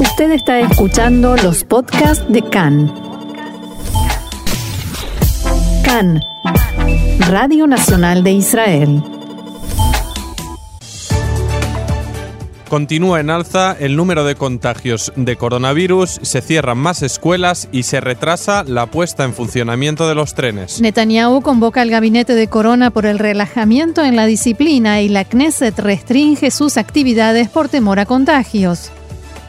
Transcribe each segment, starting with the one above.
Usted está escuchando los podcasts de CAN. CAN, Radio Nacional de Israel. Continúa en alza el número de contagios de coronavirus, se cierran más escuelas y se retrasa la puesta en funcionamiento de los trenes. Netanyahu convoca al gabinete de Corona por el relajamiento en la disciplina y la Knesset restringe sus actividades por temor a contagios.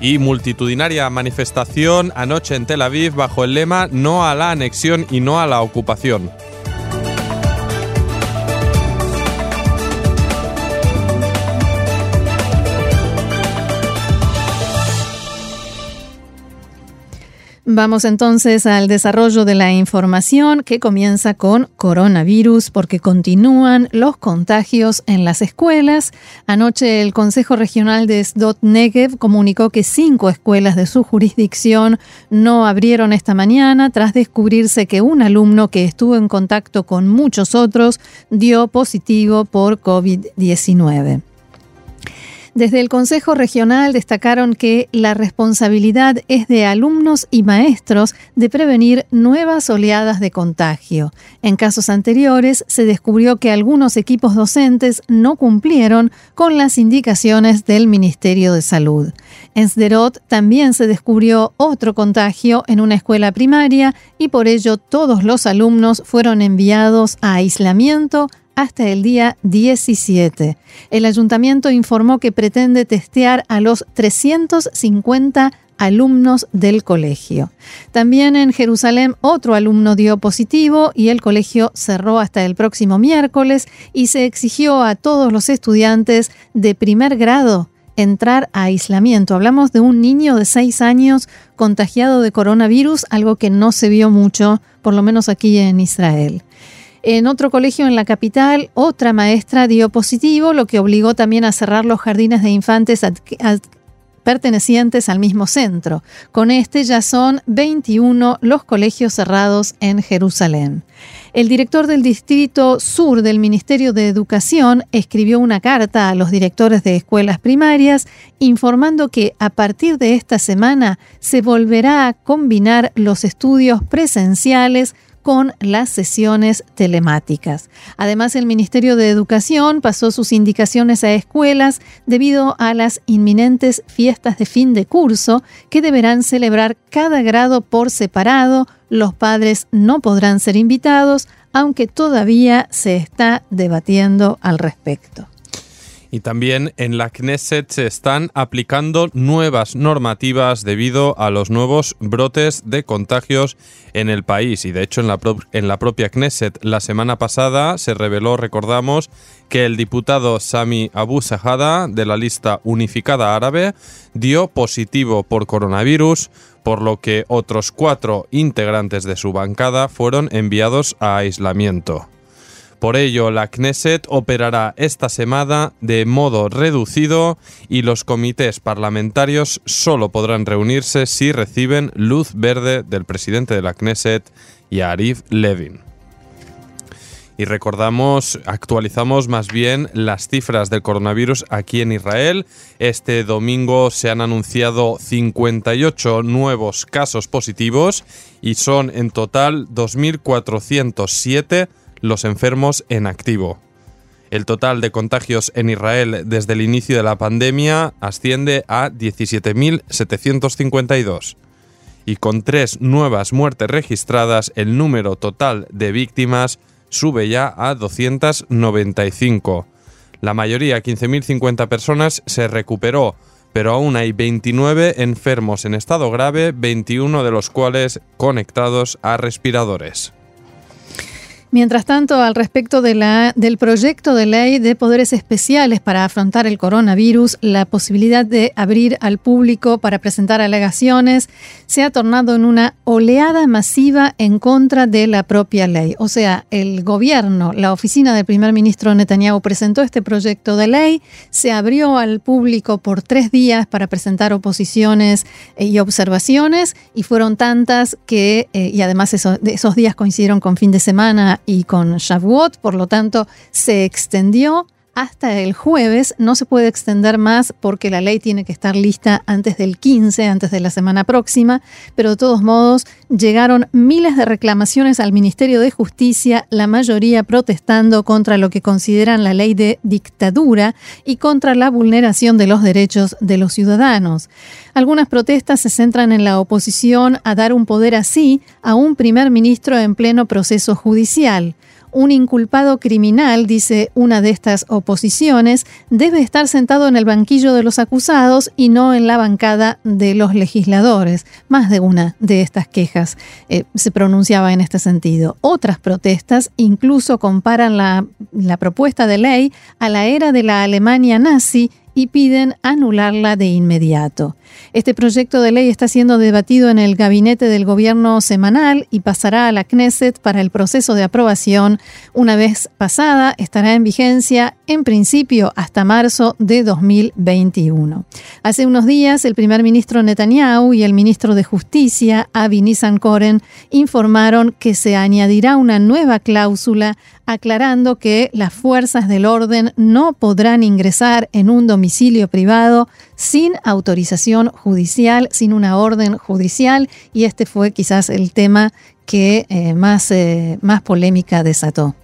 Y multitudinaria manifestación anoche en Tel Aviv bajo el lema No a la anexión y no a la ocupación. Vamos entonces al desarrollo de la información que comienza con coronavirus porque continúan los contagios en las escuelas. Anoche el Consejo Regional de Sdot Negev comunicó que cinco escuelas de su jurisdicción no abrieron esta mañana tras descubrirse que un alumno que estuvo en contacto con muchos otros dio positivo por COVID-19. Desde el Consejo Regional destacaron que la responsabilidad es de alumnos y maestros de prevenir nuevas oleadas de contagio. En casos anteriores se descubrió que algunos equipos docentes no cumplieron con las indicaciones del Ministerio de Salud. En Sderot también se descubrió otro contagio en una escuela primaria y por ello todos los alumnos fueron enviados a aislamiento hasta el día 17. El ayuntamiento informó que pretende testear a los 350 alumnos del colegio. También en Jerusalén otro alumno dio positivo y el colegio cerró hasta el próximo miércoles y se exigió a todos los estudiantes de primer grado entrar a aislamiento. Hablamos de un niño de 6 años contagiado de coronavirus, algo que no se vio mucho, por lo menos aquí en Israel. En otro colegio en la capital, otra maestra dio positivo, lo que obligó también a cerrar los jardines de infantes pertenecientes al mismo centro. Con este ya son 21 los colegios cerrados en Jerusalén. El director del Distrito Sur del Ministerio de Educación escribió una carta a los directores de escuelas primarias informando que a partir de esta semana se volverá a combinar los estudios presenciales con las sesiones telemáticas. Además, el Ministerio de Educación pasó sus indicaciones a escuelas debido a las inminentes fiestas de fin de curso que deberán celebrar cada grado por separado. Los padres no podrán ser invitados, aunque todavía se está debatiendo al respecto. Y también en la Knesset se están aplicando nuevas normativas debido a los nuevos brotes de contagios en el país. Y de hecho en la, en la propia Knesset la semana pasada se reveló, recordamos, que el diputado Sami Abu Sahada de la lista unificada árabe dio positivo por coronavirus, por lo que otros cuatro integrantes de su bancada fueron enviados a aislamiento. Por ello, la Knesset operará esta semana de modo reducido y los comités parlamentarios solo podrán reunirse si reciben luz verde del presidente de la Knesset, Yarif Levin. Y recordamos, actualizamos más bien las cifras del coronavirus aquí en Israel. Este domingo se han anunciado 58 nuevos casos positivos y son en total 2.407 los enfermos en activo. El total de contagios en Israel desde el inicio de la pandemia asciende a 17.752. Y con tres nuevas muertes registradas, el número total de víctimas sube ya a 295. La mayoría, 15.050 personas, se recuperó, pero aún hay 29 enfermos en estado grave, 21 de los cuales conectados a respiradores. Mientras tanto, al respecto de la, del proyecto de ley de poderes especiales para afrontar el coronavirus, la posibilidad de abrir al público para presentar alegaciones se ha tornado en una oleada masiva en contra de la propia ley. O sea, el gobierno, la oficina del primer ministro Netanyahu presentó este proyecto de ley, se abrió al público por tres días para presentar oposiciones y observaciones y fueron tantas que, eh, y además esos días coincidieron con fin de semana y con Shavuot, por lo tanto se extendió hasta el jueves, no se puede extender más porque la ley tiene que estar lista antes del 15, antes de la semana próxima, pero de todos modos llegaron miles de reclamaciones al Ministerio de Justicia, la mayoría protestando contra lo que consideran la ley de dictadura y contra la vulneración de los derechos de los ciudadanos. Algunas protestas se centran en la oposición a dar un poder así a un primer ministro en pleno proceso judicial. Un inculpado criminal, dice una de estas oposiciones, debe estar sentado en el banquillo de los acusados y no en la bancada de los legisladores. Más de una de estas quejas eh, se pronunciaba en este sentido. Otras protestas incluso comparan la, la propuesta de ley a la era de la Alemania nazi y piden anularla de inmediato. Este proyecto de ley está siendo debatido en el gabinete del gobierno semanal y pasará a la Knesset para el proceso de aprobación. Una vez pasada, estará en vigencia en principio hasta marzo de 2021. Hace unos días, el primer ministro Netanyahu y el ministro de Justicia, Avi Nissan-Koren, informaron que se añadirá una nueva cláusula aclarando que las fuerzas del orden no podrán ingresar en un domicilio privado sin autorización judicial, sin una orden judicial, y este fue quizás el tema que eh, más, eh, más polémica desató.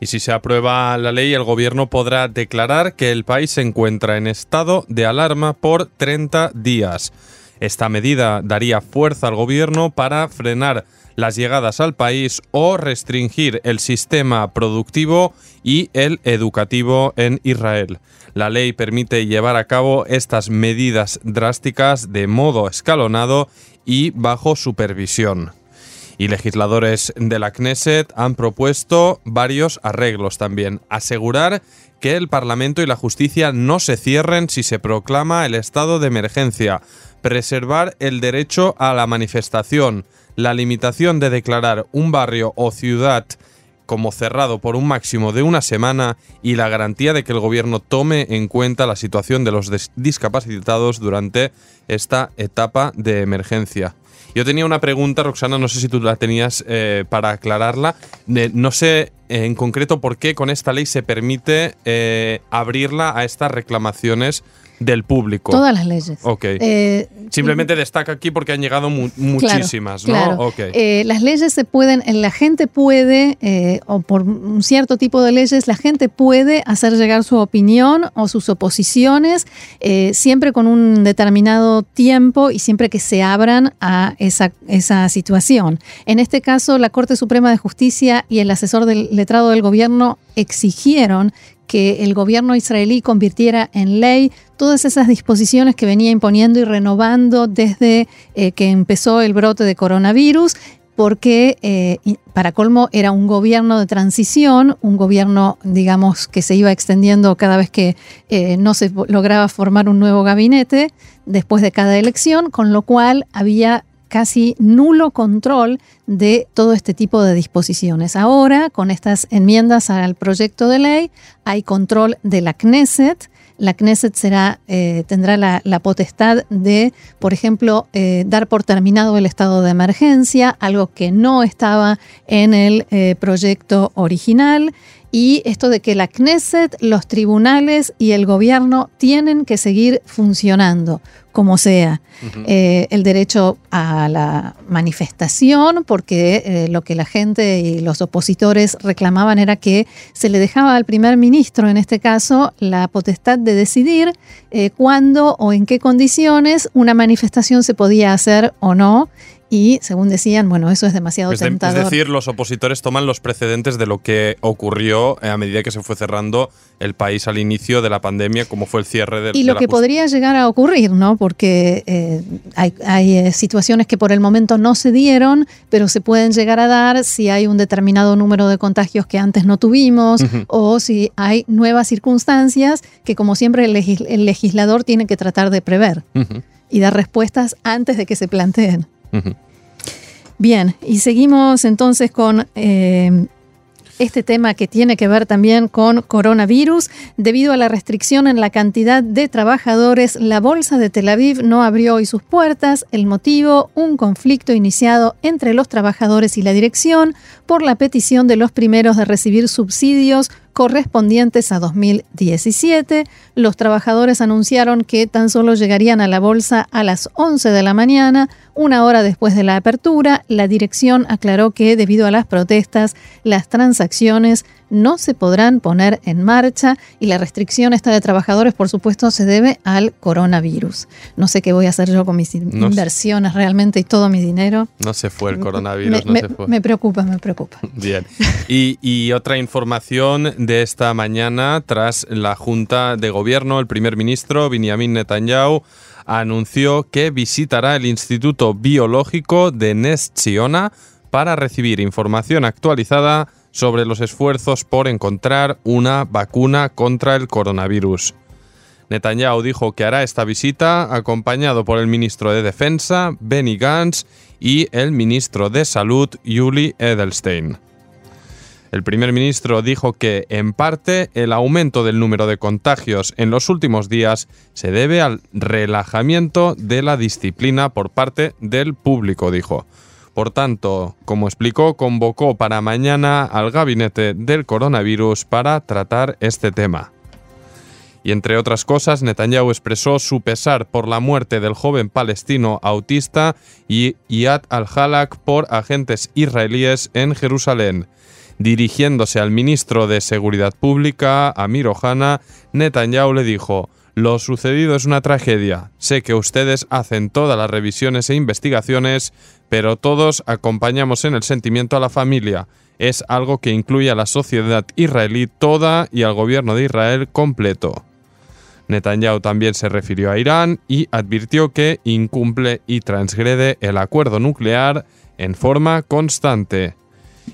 Y si se aprueba la ley, el gobierno podrá declarar que el país se encuentra en estado de alarma por 30 días. Esta medida daría fuerza al gobierno para frenar las llegadas al país o restringir el sistema productivo y el educativo en Israel. La ley permite llevar a cabo estas medidas drásticas de modo escalonado y bajo supervisión. Y legisladores de la Knesset han propuesto varios arreglos también. Asegurar que el Parlamento y la justicia no se cierren si se proclama el estado de emergencia. Preservar el derecho a la manifestación. La limitación de declarar un barrio o ciudad como cerrado por un máximo de una semana y la garantía de que el gobierno tome en cuenta la situación de los discapacitados durante esta etapa de emergencia. Yo tenía una pregunta, Roxana, no sé si tú la tenías eh, para aclararla. no sé en concreto por qué con esta ley se permite eh, abrirla a estas reclamaciones del público. Todas las leyes. Ok. Eh, Simplemente destaca aquí porque han llegado muchísimas, ¿no? Eh, las leyes se pueden, la gente puede, eh, o por un cierto tipo de leyes, la gente puede hacer llegar su opinión o sus oposiciones, siempre con un determinado tiempo y siempre que se abran a esa, esa situación. En este caso, la Corte Suprema de Justicia y el asesor del letrado del gobierno exigieron que el gobierno israelí convirtiera en ley todas esas disposiciones que venía imponiendo y renovando desde eh, que empezó el brote de coronavirus, porque eh, para colmo era un gobierno de transición, un gobierno, digamos, que se iba extendiendo cada vez que eh, no se lograba formar un nuevo gabinete después de cada elección, con lo cual había casi nulo control de todo este tipo de disposiciones. Ahora, con estas enmiendas al proyecto de ley, hay control de la Knesset. La Knesset eh, tendrá la, potestad de, por ejemplo, eh, dar por terminado el estado de emergencia, algo que no estaba en el eh, proyecto original y esto de que la Knesset, los tribunales y el gobierno tienen que seguir funcionando como sea. Eh, el derecho a la manifestación, porque eh, lo que la gente y los opositores reclamaban era que se le dejaba al primer ministro, en este caso, la potestad de decidir eh, cuándo o en qué condiciones una manifestación se podía hacer o no y según decían, bueno, eso es demasiado tentador. es decir, los opositores toman los precedentes de lo que ocurrió a medida que se fue cerrando el país al inicio de la pandemia, como fue el cierre del Y lo que podría llegar a ocurrir, ¿no? Porque eh, hay, eh, situaciones que por el momento no se dieron, pero se pueden llegar a dar si hay un determinado número de contagios que antes no tuvimos o si hay nuevas circunstancias que, como siempre, el, legislador tiene que tratar de prever y dar respuestas antes de que se planteen. Bien, y seguimos entonces con eh, este tema que tiene que ver también con coronavirus. Debido a la restricción en la cantidad de trabajadores, la Bolsa de Tel Aviv no abrió hoy sus puertas. El motivo, un conflicto iniciado entre los trabajadores y la dirección por la petición de los primeros de recibir subsidios correspondientes a 2017. Los trabajadores anunciaron que tan solo llegarían a la bolsa a las 11 de la mañana, una hora después de la apertura. La dirección aclaró que debido a las protestas, las transacciones no se podrán poner en marcha y la restricción esta de trabajadores, por supuesto, se debe al coronavirus. No sé qué voy a hacer yo con mis inversiones realmente y todo mi dinero. No se fue el coronavirus, me, no se fue. Me preocupa, me preocupa. Bien. Y, y otra información de esta mañana, tras la Junta de Gobierno, el primer ministro Benjamin Netanyahu anunció que visitará el Instituto Biológico de Nest Ziona para recibir información actualizada sobre los esfuerzos por encontrar una vacuna contra el coronavirus. Netanyahu dijo que hará esta visita acompañado por el ministro de Defensa, Benny Gantz, y el ministro de Salud, Yuli Edelstein. El primer ministro dijo que, en parte, el aumento del número de contagios en los últimos días se debe al relajamiento de la disciplina por parte del público, dijo. Por tanto, como explicó, convocó para mañana al gabinete del coronavirus para tratar este tema. Y entre otras cosas, Netanyahu expresó su pesar por la muerte del joven palestino autista Yad al-Halak por agentes israelíes en Jerusalén. Dirigiéndose al ministro de Seguridad Pública, Amir Ohana, Netanyahu le dijo: lo sucedido es una tragedia. Sé que ustedes hacen todas las revisiones e investigaciones, pero todos acompañamos en el sentimiento a la familia. Es algo que incluye a la sociedad israelí toda y al gobierno de Israel completo. Netanyahu también se refirió a Irán y advirtió que incumple y transgrede el acuerdo nuclear en forma constante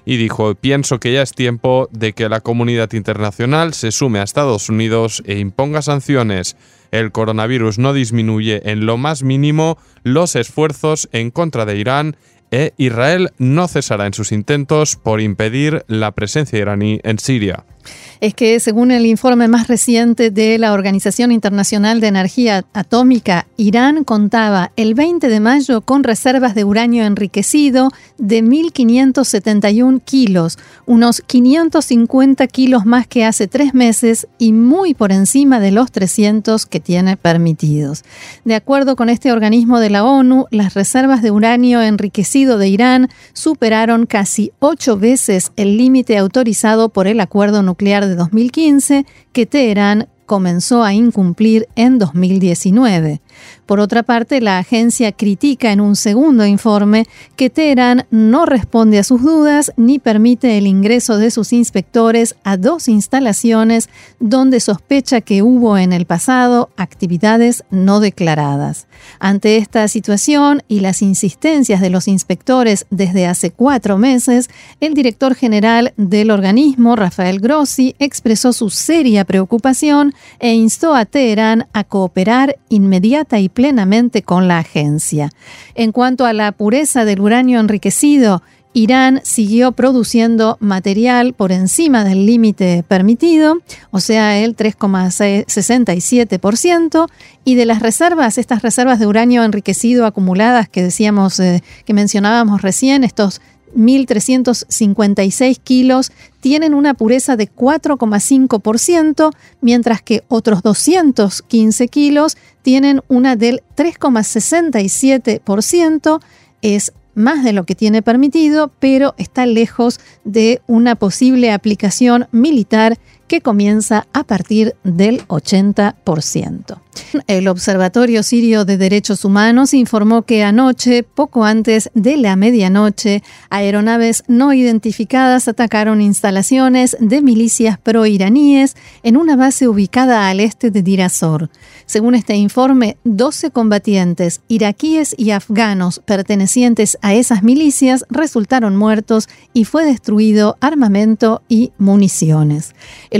y dijo, pienso que ya es tiempo de que la comunidad internacional se sume a Estados Unidos e imponga sanciones. El coronavirus no disminuye en lo más mínimo los esfuerzos en contra de Irán e Israel no cesará en sus intentos por impedir la presencia iraní en Siria es que según el informe más reciente de la Organización Internacional de Energía Atómica, Irán contaba el 20 de mayo con reservas de uranio enriquecido de 1.571 kilos, unos 550 kilos más que hace tres meses y muy por encima de los 300 que tiene permitidos. De acuerdo con este organismo de la ONU, las reservas de uranio enriquecido de Irán superaron casi ocho veces el límite autorizado por el acuerdo nuclear de 2015 que Teherán comenzó a incumplir en 2019. Por otra parte, la agencia critica en un segundo informe que Teherán no responde a sus dudas ni permite el ingreso de sus inspectores a dos instalaciones donde sospecha que hubo en el pasado actividades no declaradas. Ante esta situación y las insistencias de los inspectores desde hace cuatro meses, el director general del organismo, Rafael Grossi, expresó su seria preocupación e instó a Teherán a cooperar inmediata y plenamente con la agencia. En cuanto a la pureza del uranio enriquecido, Irán siguió produciendo material por encima del límite permitido, o sea, el 3,67%, y de las reservas, estas reservas de uranio enriquecido acumuladas que decíamos, eh, que mencionábamos recién, estos 1.356 kilos tienen una pureza de 4,5%, mientras que otros 215 kilos tienen una del 3,67%. Es más de lo que tiene permitido, pero está lejos de una posible aplicación militar que comienza a partir del 80%. El Observatorio Sirio de Derechos Humanos informó que anoche, poco antes de la medianoche, aeronaves no identificadas atacaron instalaciones de milicias pro-iraníes en una base ubicada al este de Dirasor. Según este informe, 12 combatientes iraquíes y afganos pertenecientes a esas milicias resultaron muertos y fue destruido armamento y municiones.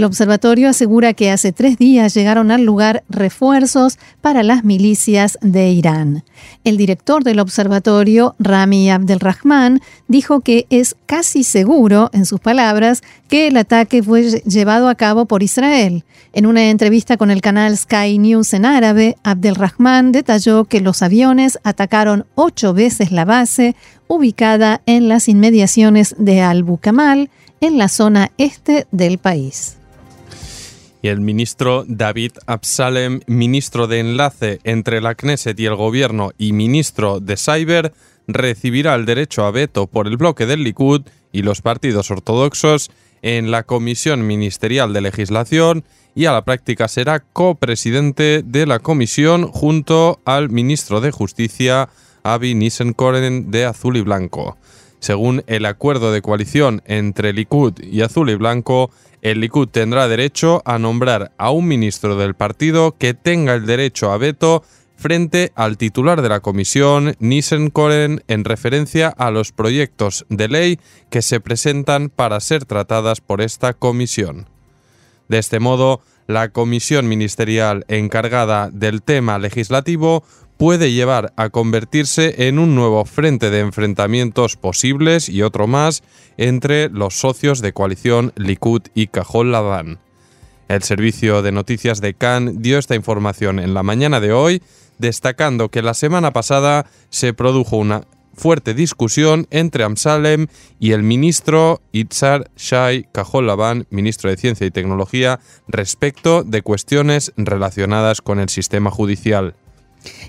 Observatorio asegura que hace tres días llegaron al lugar refuerzos para las milicias de Irán. El director del observatorio, Rami Abdelrahman, dijo que es casi seguro, en sus palabras, que el ataque fue llevado a cabo por Israel. En una entrevista con el canal Sky News en árabe, Abdelrahman detalló que los aviones atacaron ocho veces la base ubicada en las inmediaciones de Al-Bukamal, en la zona este del país. Y el ministro David Absalem, ministro de enlace entre la Knesset y el gobierno y ministro de Cyber, recibirá el derecho a veto por el bloque del Likud y los partidos ortodoxos en la Comisión Ministerial de Legislación y a la práctica será copresidente de la comisión junto al ministro de Justicia Avi Nissenkoren de Azul y Blanco. Según el acuerdo de coalición entre Likud y Azul y Blanco, el Likud tendrá derecho a nombrar a un ministro del partido que tenga el derecho a veto frente al titular de la comisión, Nissenkoren, en referencia a los proyectos de ley que se presentan para ser tratadas por esta comisión. De este modo, la comisión ministerial encargada del tema legislativo puede llevar a convertirse en un nuevo frente de enfrentamientos posibles y otro más entre los socios de coalición Likud y Cajol Laván. El servicio de noticias de Cannes dio esta información en la mañana de hoy, destacando que la semana pasada se produjo una fuerte discusión entre Amsalem y el ministro Itzar Shai Cajol Laván, ministro de Ciencia y Tecnología, respecto de cuestiones relacionadas con el sistema judicial.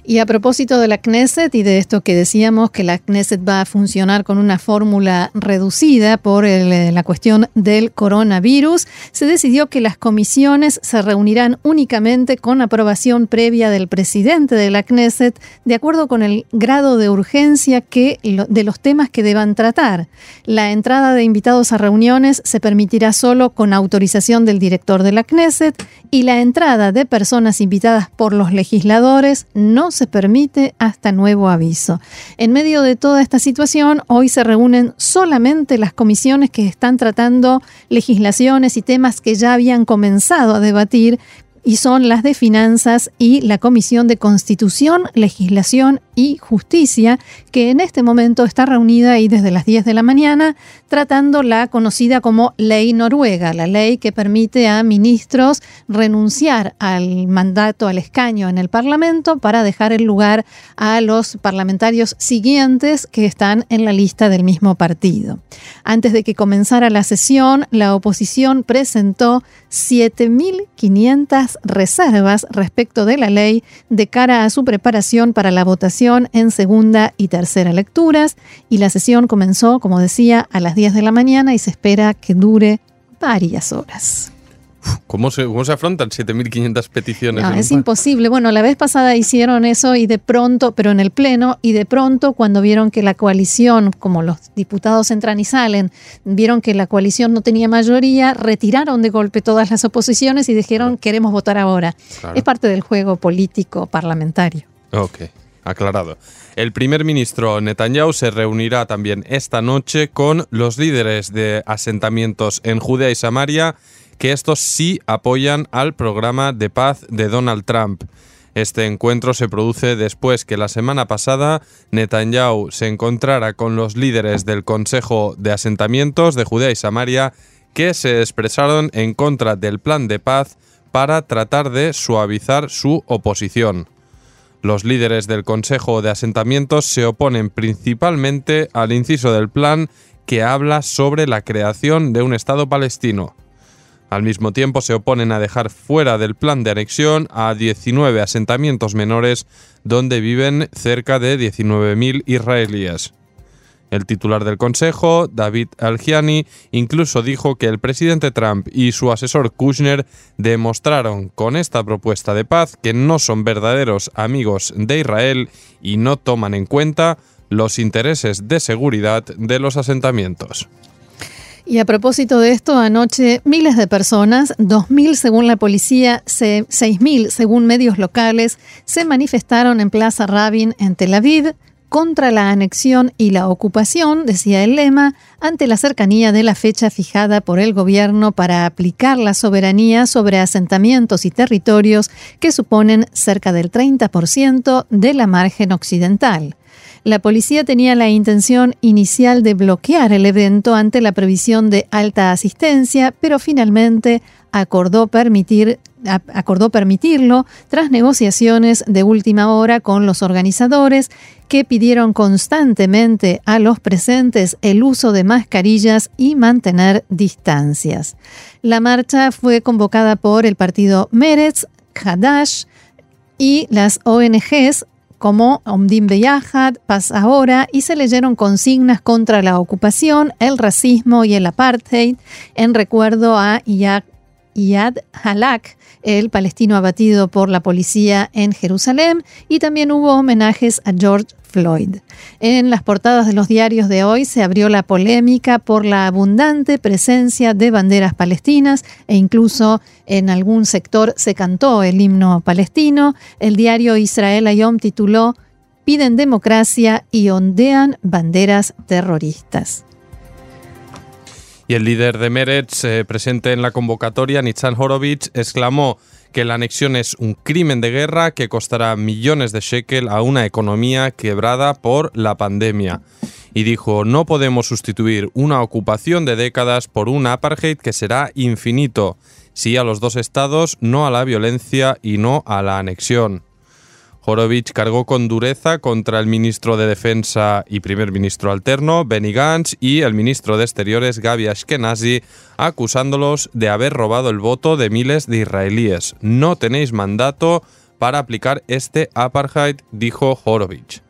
Y a propósito de la Knesset y de esto que decíamos, que la Knesset va a funcionar con una fórmula reducida por eh, la cuestión del coronavirus, se decidió que las comisiones se reunirán únicamente con aprobación previa del presidente de la Knesset, de acuerdo con el grado de urgencia que, de los temas que deban tratar. La entrada de invitados a reuniones se permitirá solo con autorización del director de la Knesset y la entrada de personas invitadas por los legisladores no se permite hasta nuevo aviso. En medio de toda esta situación, hoy se reúnen solamente las comisiones que están tratando legislaciones y temas que ya habían comenzado a debatir y son las de Finanzas y la Comisión de Constitución, Legislación y Justicia, que en este momento está reunida ahí desde las 10 de la mañana tratando la conocida como ley noruega, la ley que permite a ministros renunciar al mandato, al escaño en el Parlamento para dejar el lugar a los parlamentarios siguientes que están en la lista del mismo partido. Antes de que comenzara la sesión, la oposición presentó 7.500 reservas respecto de la ley de cara a su preparación para la votación en segunda y tercera lecturas y la sesión comenzó, como decía, a las 10 de la mañana y se espera que dure varias horas. ¿Cómo se, cómo se afrontan 7.500 peticiones? No, es imposible. Bueno, la vez pasada hicieron eso y de pronto, pero en el Pleno, y de pronto cuando vieron que la coalición, como los diputados entran y salen, vieron que la coalición no tenía mayoría, retiraron de golpe todas las oposiciones y dijeron queremos votar ahora. Es parte del juego político parlamentario. Ok, aclarado. El primer ministro Netanyahu se reunirá también esta noche con los líderes de asentamientos en Judea y Samaria que estos sí apoyan al programa de paz de Donald Trump. Este encuentro se produce después que la semana pasada Netanyahu se encontrara con los líderes del Consejo de Asentamientos de Judea y Samaria que se expresaron en contra del plan de paz para tratar de suavizar su oposición. Los líderes del Consejo de Asentamientos se oponen principalmente al inciso del plan que habla sobre la creación de un Estado palestino. Al mismo tiempo se oponen a dejar fuera del plan de anexión a 19 asentamientos menores donde viven cerca de 19.000 israelíes. El titular del Consejo, David Algiani, incluso dijo que el presidente Trump y su asesor Kushner demostraron con esta propuesta de paz que no son verdaderos amigos de Israel y no toman en cuenta los intereses de seguridad de los asentamientos. Y a propósito de esto, anoche miles de personas, 2.000 según la policía, 6.000 según medios locales, se manifestaron en Plaza Rabin en Tel Aviv contra la anexión y la ocupación, decía el lema, ante la cercanía de la fecha fijada por el gobierno para aplicar la soberanía sobre asentamientos y territorios que suponen cerca del 30% de la margen occidental. La policía tenía la intención inicial de bloquear el evento ante la previsión de alta asistencia, pero finalmente acordó permitir acordó permitirlo tras negociaciones de última hora con los organizadores que pidieron constantemente a los presentes el uso de mascarillas y mantener distancias. La marcha fue convocada por el partido Meretz, Hadash y las ONGs como Omdim Beyahad, Paz Ahora, y se leyeron consignas contra la ocupación, el racismo y el apartheid en recuerdo a Iyad Halak, el palestino abatido por la policía en Jerusalén, y también hubo homenajes a George Floyd. En las portadas de los diarios de hoy se abrió la polémica por la abundante presencia de banderas palestinas e incluso en algún sector se cantó el himno palestino. El diario Israel Ayom tituló Piden democracia y ondean banderas terroristas. El líder de Meretz, eh, presente en la convocatoria, Nitzan Horowitz, exclamó que la anexión es un crimen de guerra que costará millones de shekel a una economía quebrada por la pandemia. Y dijo, no podemos sustituir una ocupación de décadas por un apartheid que será infinito, sí a los dos estados, no a la violencia y no a la anexión. Horowitz cargó con dureza contra el ministro de Defensa y primer ministro alterno, Benny Gantz, y el ministro de Exteriores, Gaby Ashkenazi, acusándolos de haber robado el voto de miles de israelíes. No tenéis mandato para aplicar este apartheid, dijo Horowitz.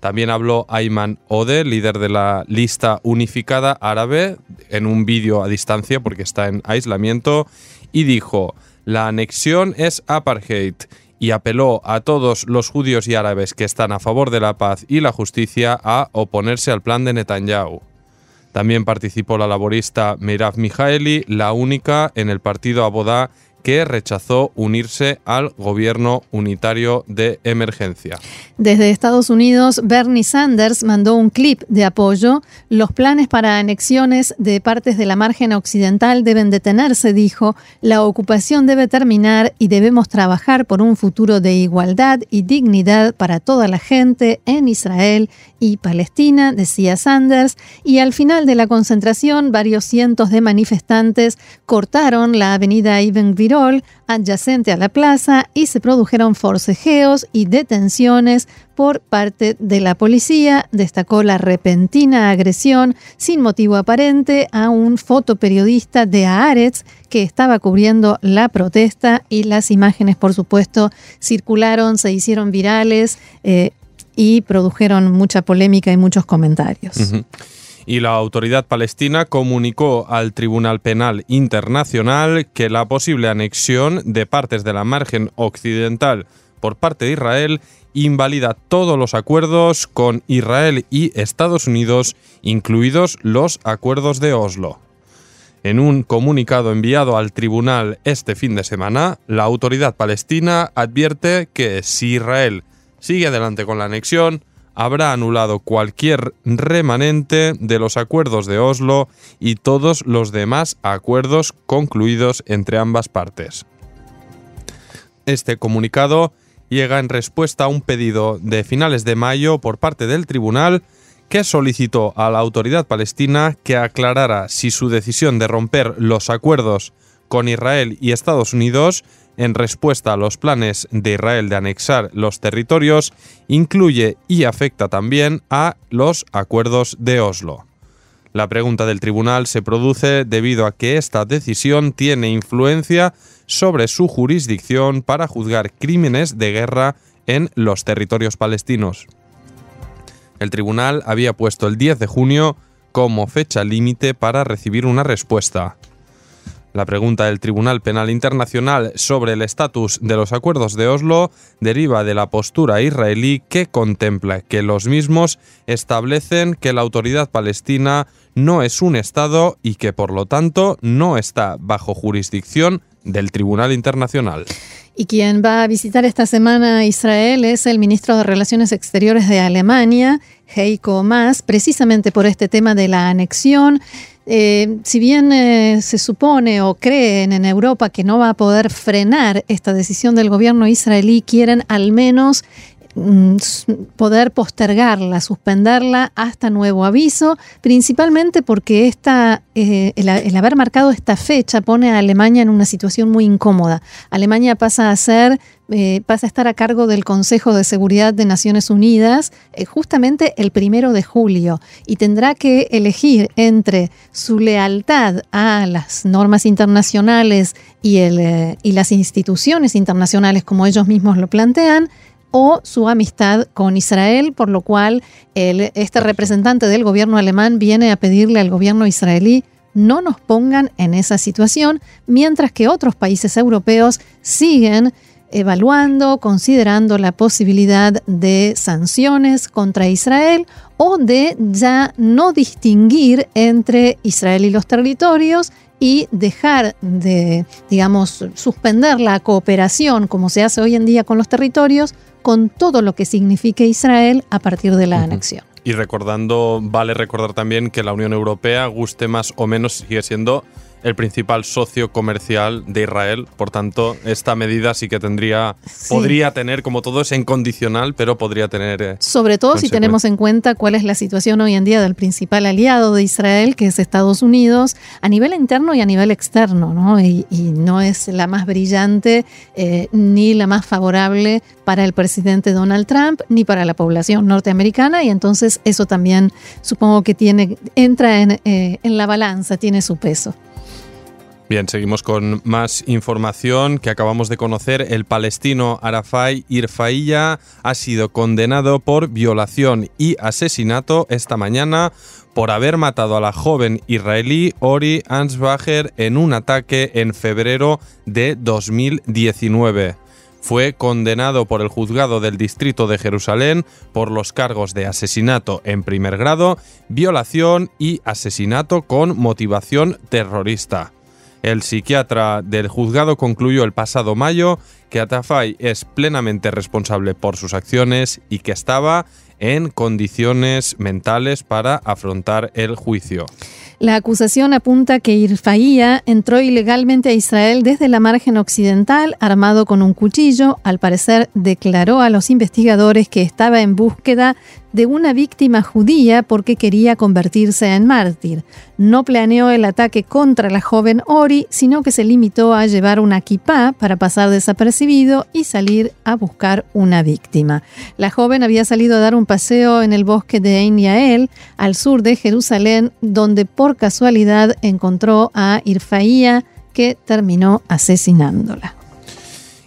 También habló Ayman Ode, líder de la lista unificada árabe, en un vídeo a distancia porque está en aislamiento, y dijo, la anexión es apartheid y apeló a todos los judíos y árabes que están a favor de la paz y la justicia a oponerse al plan de Netanyahu. También participó la laborista Mirav Mijaeli, la única en el partido Abodá que rechazó unirse al gobierno unitario de emergencia. Desde Estados Unidos, Bernie Sanders mandó un clip de apoyo. Los planes para anexiones de partes de la margen occidental deben detenerse, dijo. La ocupación debe terminar y debemos trabajar por un futuro de igualdad y dignidad para toda la gente en Israel y Palestina, decía Sanders. Y al final de la concentración, varios cientos de manifestantes cortaron la avenida Adyacente a la plaza y se produjeron forcejeos y detenciones por parte de la policía. Destacó la repentina agresión sin motivo aparente a un fotoperiodista de Haaretz que estaba cubriendo la protesta y las imágenes, por supuesto, circularon, se hicieron virales eh, y produjeron mucha polémica y muchos comentarios y la autoridad palestina comunicó al Tribunal Penal Internacional que la posible anexión de partes de la margen occidental por parte de Israel invalida todos los acuerdos con Israel y Estados Unidos, incluidos los acuerdos de Oslo. En un comunicado enviado al tribunal este fin de semana, la autoridad palestina advierte que si Israel sigue adelante con la anexión, habrá anulado cualquier remanente de los acuerdos de Oslo y todos los demás acuerdos concluidos entre ambas partes. Este comunicado llega en respuesta a un pedido de finales de mayo por parte del tribunal que solicitó a la autoridad palestina que aclarara si su decisión de romper los acuerdos con Israel y Estados Unidos en respuesta a los planes de Israel de anexar los territorios, incluye y afecta también a los acuerdos de Oslo. La pregunta del tribunal se produce debido a que esta decisión tiene influencia sobre su jurisdicción para juzgar crímenes de guerra en los territorios palestinos. El tribunal había puesto el 10 de junio como fecha límite para recibir una respuesta. La pregunta del Tribunal Penal Internacional sobre el estatus de los acuerdos de Oslo deriva de la postura israelí que contempla que los mismos establecen que la autoridad palestina no es un Estado y que por lo tanto no está bajo jurisdicción del Tribunal Internacional. Y quien va a visitar esta semana Israel es el ministro de Relaciones Exteriores de Alemania, Heiko Maas, precisamente por este tema de la anexión. Eh, si bien eh, se supone o creen en Europa que no va a poder frenar esta decisión del gobierno israelí, quieren al menos poder postergarla, suspenderla hasta nuevo aviso, principalmente porque esta, eh, el, haber marcado esta fecha pone a Alemania en una situación muy incómoda. Alemania pasa a ser eh, pasa a estar a cargo del Consejo de Seguridad de Naciones Unidas justamente el primero de julio y tendrá que elegir entre su lealtad a las normas internacionales y, el, y las instituciones internacionales como ellos mismos lo plantean o su amistad con Israel, por lo cual este representante del gobierno alemán viene a pedirle al gobierno israelí no nos pongan en esa situación, mientras que otros países europeos siguen evaluando, considerando la posibilidad de sanciones contra Israel o de ya no distinguir entre Israel y los territorios y dejar de, digamos, suspender la cooperación como se hace hoy en día con los territorios con todo lo que signifique Israel a partir de la anexión. Y recordando, vale recordar también que la Unión Europea, guste más o menos, sigue siendo el principal socio comercial de Israel. Por tanto, esta medida sí que tendría, podría tener, como todo es incondicional, pero podría tener. Eh, Sobre todo si tenemos en cuenta cuál es la situación hoy en día del principal aliado de Israel, que es Estados Unidos, a nivel interno y a nivel externo, ¿no? Y, no es la más brillante eh, ni la más favorable para el presidente Donald Trump ni para la población norteamericana, y entonces eso también supongo que tiene, entra en, eh, en la balanza, tiene su peso. Bien, seguimos con más información que acabamos de conocer. El palestino Arafai Irfaiya ha sido condenado por violación y asesinato esta mañana por haber matado a la joven israelí Ori Ansbacher en un ataque en febrero de 2019 fue condenado por el juzgado del Distrito de Jerusalén por los cargos de asesinato en primer grado, violación y asesinato con motivación terrorista. El psiquiatra del juzgado concluyó el pasado mayo que Atafai es plenamente responsable por sus acciones y que estaba en condiciones mentales para afrontar el juicio. La acusación apunta que Irfaía entró ilegalmente a Israel desde la margen occidental armado con un cuchillo. Al parecer declaró a los investigadores que estaba en búsqueda de una víctima judía porque quería convertirse en mártir. No planeó el ataque contra la joven Ori, sino que se limitó a llevar una kipá para pasar desapercibido y salir a buscar una víctima. La joven había salido a dar un paseo en el bosque de Ein Yael, al sur de Jerusalén, donde por casualidad encontró a Irfaía, que terminó asesinándola.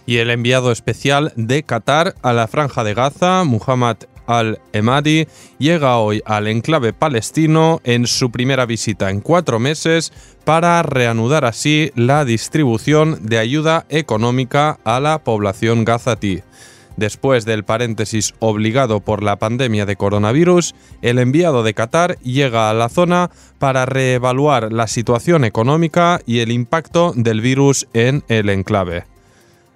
Y el enviado especial de Qatar a la franja de Gaza, Muhammad al-Emadi llega hoy al enclave palestino en su primera visita en cuatro meses para reanudar así la distribución de ayuda económica a la población gazatí. Después del paréntesis obligado por la pandemia de coronavirus, el enviado de Qatar llega a la zona para reevaluar la situación económica y el impacto del virus en el enclave.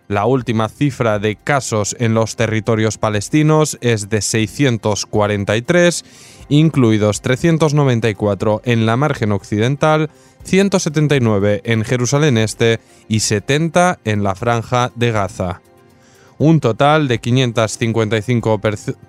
La última cifra de casos en los territorios palestinos es de 643, incluidos 394 en la margen occidental, 179 en Jerusalén Este y 70 en la franja de Gaza. Un total de 555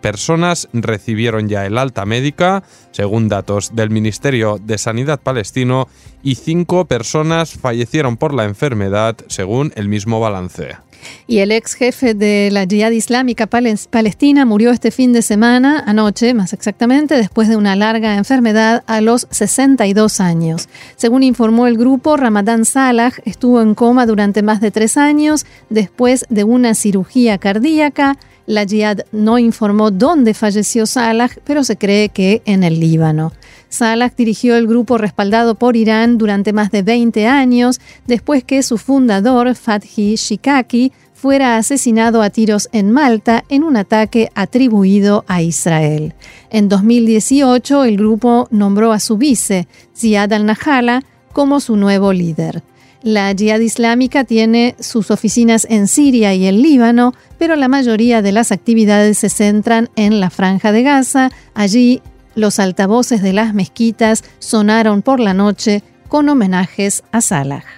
personas recibieron ya el alta médica, según datos del Ministerio de Sanidad palestino, y 5 personas fallecieron por la enfermedad, según el mismo balance. Y el ex jefe de la Jihad Islámica Palestina murió este fin de semana, anoche más exactamente, después de una larga enfermedad a los 62 años. Según informó el grupo, Ramadán Salah estuvo en coma durante más de tres años después de una cirugía cardíaca. La Jihad no informó dónde falleció Salah, pero se cree que en el Líbano. Salah dirigió el grupo respaldado por Irán durante más de 20 años, después que su fundador, Fathi Shikaki, fuera asesinado a tiros en Malta en un ataque atribuido a Israel. En 2018, el grupo nombró a su vice, Ziad al-Nahala, como su nuevo líder. La Jihad Islámica tiene sus oficinas en Siria y el Líbano, pero la mayoría de las actividades se centran en la Franja de Gaza. Allí los altavoces de las mezquitas sonaron por la noche con homenajes a Salah.